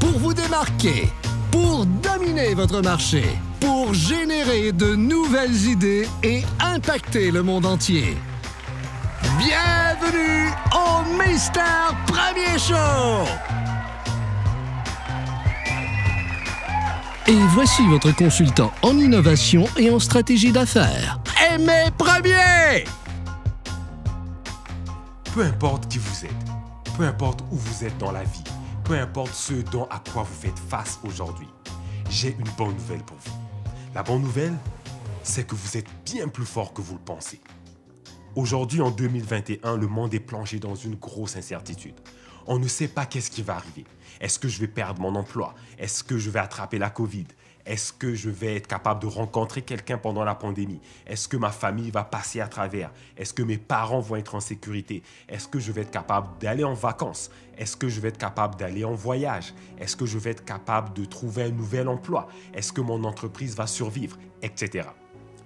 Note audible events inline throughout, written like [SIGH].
pour vous démarquer, pour dominer votre marché, pour générer de nouvelles idées et impacter le monde entier. Bienvenue au Mister Premier Show! Et voici votre consultant en innovation et en stratégie d'affaires, Aimé Premier! Peu importe qui vous êtes, peu importe où vous êtes dans la vie, peu importe ce dont à quoi vous faites face aujourd'hui, j'ai une bonne nouvelle pour vous. La bonne nouvelle, c'est que vous êtes bien plus fort que vous le pensez. Aujourd'hui, en 2021, le monde est plongé dans une grosse incertitude. On ne sait pas qu'est-ce qui va arriver. Est-ce que je vais perdre mon emploi? Est-ce que je vais attraper la COVID? Est-ce que je vais être capable de rencontrer quelqu'un pendant la pandémie? Est-ce que ma famille va passer à travers? Est-ce que mes parents vont être en sécurité? Est-ce que je vais être capable d'aller en vacances? Est-ce que je vais être capable d'aller en voyage? Est-ce que je vais être capable de trouver un nouvel emploi? Est-ce que mon entreprise va survivre? Etc.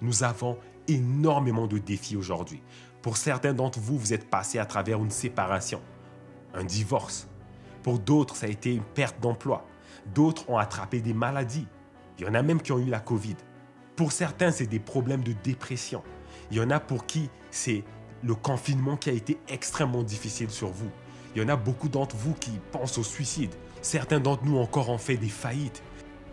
Nous avons énormément de défis aujourd'hui. Pour certains d'entre vous, vous êtes passé à travers une séparation, un divorce. Pour d'autres, ça a été une perte d'emploi. D'autres ont attrapé des maladies. Il y en a même qui ont eu la COVID. Pour certains, c'est des problèmes de dépression. Il y en a pour qui c'est le confinement qui a été extrêmement difficile sur vous. Il y en a beaucoup d'entre vous qui pensent au suicide. Certains d'entre nous encore ont fait des faillites.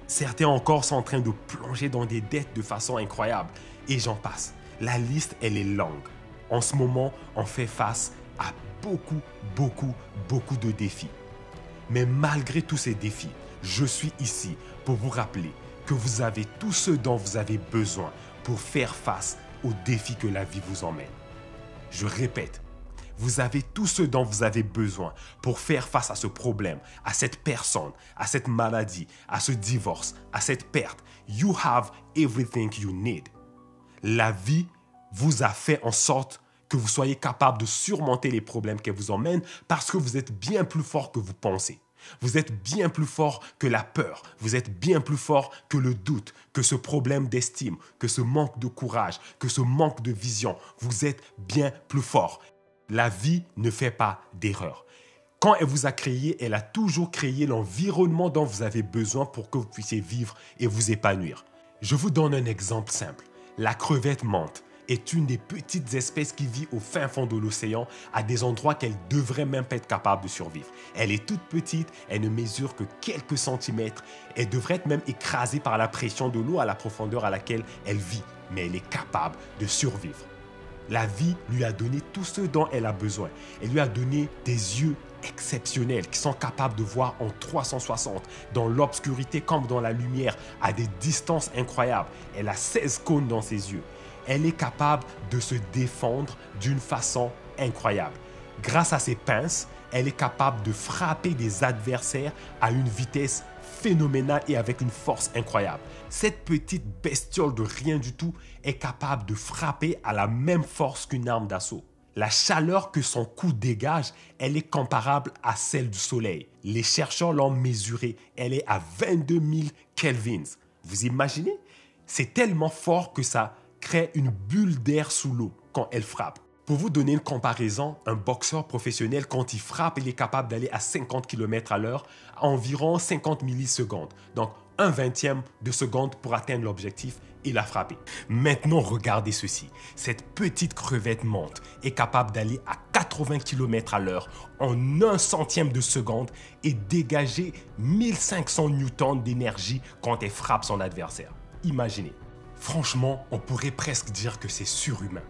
Certains encore sont en train de plonger dans des dettes de façon incroyable. Et j'en passe. La liste, elle est longue. En ce moment, on fait face à beaucoup, beaucoup, beaucoup de défis. Mais malgré tous ces défis, je suis ici pour vous rappeler que vous avez tout ce dont vous avez besoin pour faire face aux défis que la vie vous emmène. Je répète, vous avez tout ce dont vous avez besoin pour faire face à ce problème, à cette personne, à cette maladie, à ce divorce, à cette perte. You have everything you need. La vie vous a fait en sorte que vous soyez capable de surmonter les problèmes qu'elle vous emmène parce que vous êtes bien plus fort que vous pensez. Vous êtes bien plus fort que la peur, vous êtes bien plus fort que le doute, que ce problème d'estime, que ce manque de courage, que ce manque de vision. Vous êtes bien plus fort. La vie ne fait pas d'erreur. Quand elle vous a créé, elle a toujours créé l'environnement dont vous avez besoin pour que vous puissiez vivre et vous épanouir. Je vous donne un exemple simple. La crevette menthe est une des petites espèces qui vit au fin fond de l'océan, à des endroits qu'elle devrait même pas être capable de survivre. Elle est toute petite, elle ne mesure que quelques centimètres, elle devrait être même écrasée par la pression de l'eau à la profondeur à laquelle elle vit, mais elle est capable de survivre. La vie lui a donné tout ce dont elle a besoin. Elle lui a donné des yeux exceptionnels qui sont capables de voir en 360, dans l'obscurité comme dans la lumière, à des distances incroyables. Elle a 16 cônes dans ses yeux elle est capable de se défendre d'une façon incroyable. Grâce à ses pinces, elle est capable de frapper des adversaires à une vitesse phénoménale et avec une force incroyable. Cette petite bestiole de rien du tout est capable de frapper à la même force qu'une arme d'assaut. La chaleur que son cou dégage, elle est comparable à celle du soleil. Les chercheurs l'ont mesurée, elle est à 22 000 kelvins. Vous imaginez? C'est tellement fort que ça crée une bulle d'air sous l'eau quand elle frappe. Pour vous donner une comparaison, un boxeur professionnel, quand il frappe, il est capable d'aller à 50 km à l'heure à environ 50 millisecondes. Donc, un vingtième de seconde pour atteindre l'objectif et la frapper. Maintenant, regardez ceci. Cette petite crevette monte est capable d'aller à 80 km à l'heure en un centième de seconde et dégager 1500 newtons d'énergie quand elle frappe son adversaire. Imaginez. Franchement, on pourrait presque dire que c'est surhumain.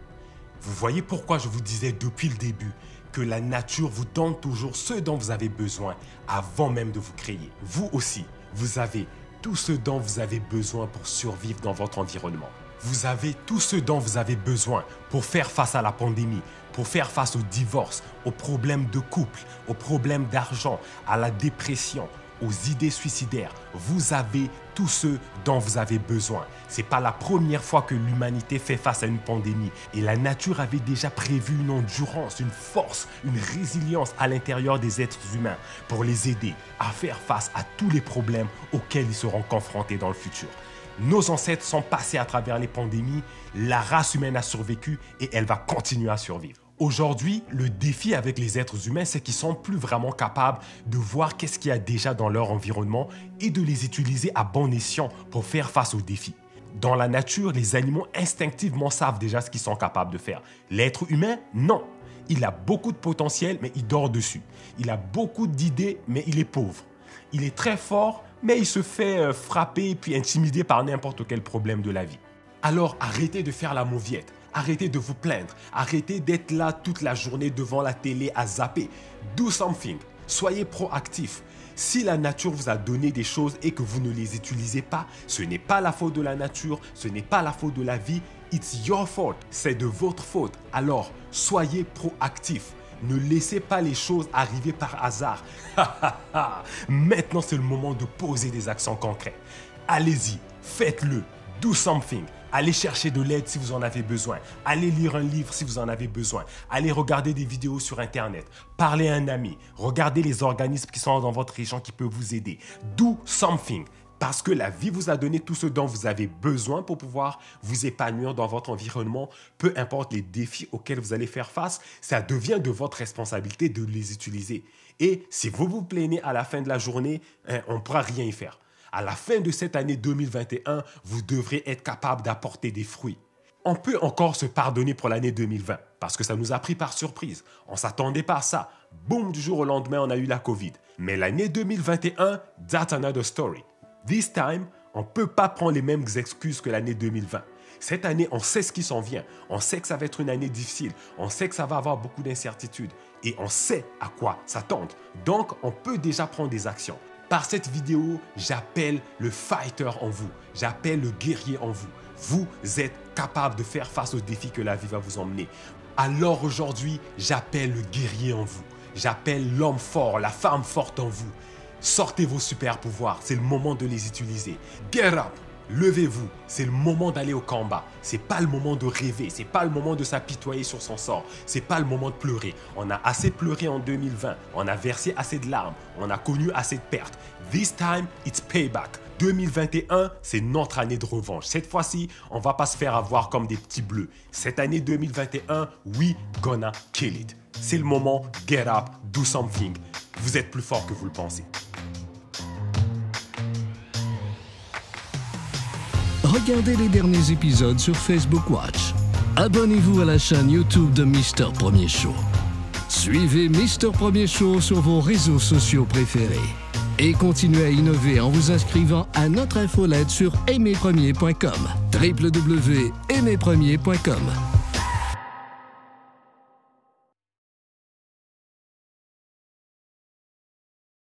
Vous voyez pourquoi je vous disais depuis le début que la nature vous donne toujours ce dont vous avez besoin avant même de vous créer. Vous aussi, vous avez tout ce dont vous avez besoin pour survivre dans votre environnement. Vous avez tout ce dont vous avez besoin pour faire face à la pandémie, pour faire face au divorce, aux problèmes de couple, aux problèmes d'argent, à la dépression, aux idées suicidaires. Vous avez tout ce dont vous avez besoin. C'est pas la première fois que l'humanité fait face à une pandémie et la nature avait déjà prévu une endurance, une force, une résilience à l'intérieur des êtres humains pour les aider à faire face à tous les problèmes auxquels ils seront confrontés dans le futur. Nos ancêtres sont passés à travers les pandémies, la race humaine a survécu et elle va continuer à survivre. Aujourd'hui, le défi avec les êtres humains, c'est qu'ils sont plus vraiment capables de voir qu'est-ce qu'il y a déjà dans leur environnement et de les utiliser à bon escient pour faire face aux défis. Dans la nature, les animaux instinctivement savent déjà ce qu'ils sont capables de faire. L'être humain, non. Il a beaucoup de potentiel, mais il dort dessus. Il a beaucoup d'idées, mais il est pauvre. Il est très fort, mais il se fait euh, frapper puis intimider par n'importe quel problème de la vie. Alors arrêtez de faire la mauviette. Arrêtez de vous plaindre. Arrêtez d'être là toute la journée devant la télé à zapper. Do something. Soyez proactif. Si la nature vous a donné des choses et que vous ne les utilisez pas, ce n'est pas la faute de la nature, ce n'est pas la faute de la vie, it's your fault, c'est de votre faute. Alors, soyez proactif. Ne laissez pas les choses arriver par hasard. [LAUGHS] Maintenant, c'est le moment de poser des actions concrètes. Allez-y, faites-le, do something. Allez chercher de l'aide si vous en avez besoin. Allez lire un livre si vous en avez besoin. Allez regarder des vidéos sur Internet. Parlez à un ami. Regardez les organismes qui sont dans votre région qui peuvent vous aider. Do something. Parce que la vie vous a donné tout ce dont vous avez besoin pour pouvoir vous épanouir dans votre environnement, peu importe les défis auxquels vous allez faire face, ça devient de votre responsabilité de les utiliser. Et si vous vous plaignez à la fin de la journée, hein, on ne pourra rien y faire à la fin de cette année 2021, vous devrez être capable d'apporter des fruits. On peut encore se pardonner pour l'année 2020 parce que ça nous a pris par surprise. On ne s'attendait pas à ça. Boum, du jour au lendemain, on a eu la COVID. Mais l'année 2021, that's another story. This time, on ne peut pas prendre les mêmes excuses que l'année 2020. Cette année, on sait ce qui s'en vient. On sait que ça va être une année difficile. On sait que ça va avoir beaucoup d'incertitudes. Et on sait à quoi s'attendre. Donc, on peut déjà prendre des actions. Par cette vidéo, j'appelle le fighter en vous. J'appelle le guerrier en vous. Vous êtes capable de faire face aux défis que la vie va vous emmener. Alors aujourd'hui, j'appelle le guerrier en vous. J'appelle l'homme fort, la femme forte en vous. Sortez vos super pouvoirs, c'est le moment de les utiliser. Get up! Levez-vous, c'est le moment d'aller au combat. C'est pas le moment de rêver, c'est pas le moment de s'apitoyer sur son sort, c'est pas le moment de pleurer. On a assez pleuré en 2020, on a versé assez de larmes, on a connu assez de pertes. This time, it's payback. 2021, c'est notre année de revanche. Cette fois-ci, on va pas se faire avoir comme des petits bleus. Cette année 2021, we gonna kill it. C'est le moment, get up, do something. Vous êtes plus fort que vous le pensez. Regardez les derniers épisodes sur Facebook Watch. Abonnez-vous à la chaîne YouTube de Mister Premier Show. Suivez Mister Premier Show sur vos réseaux sociaux préférés. Et continuez à innover en vous inscrivant à notre infolette sur aimerpremier.com. www.aimerpremier.com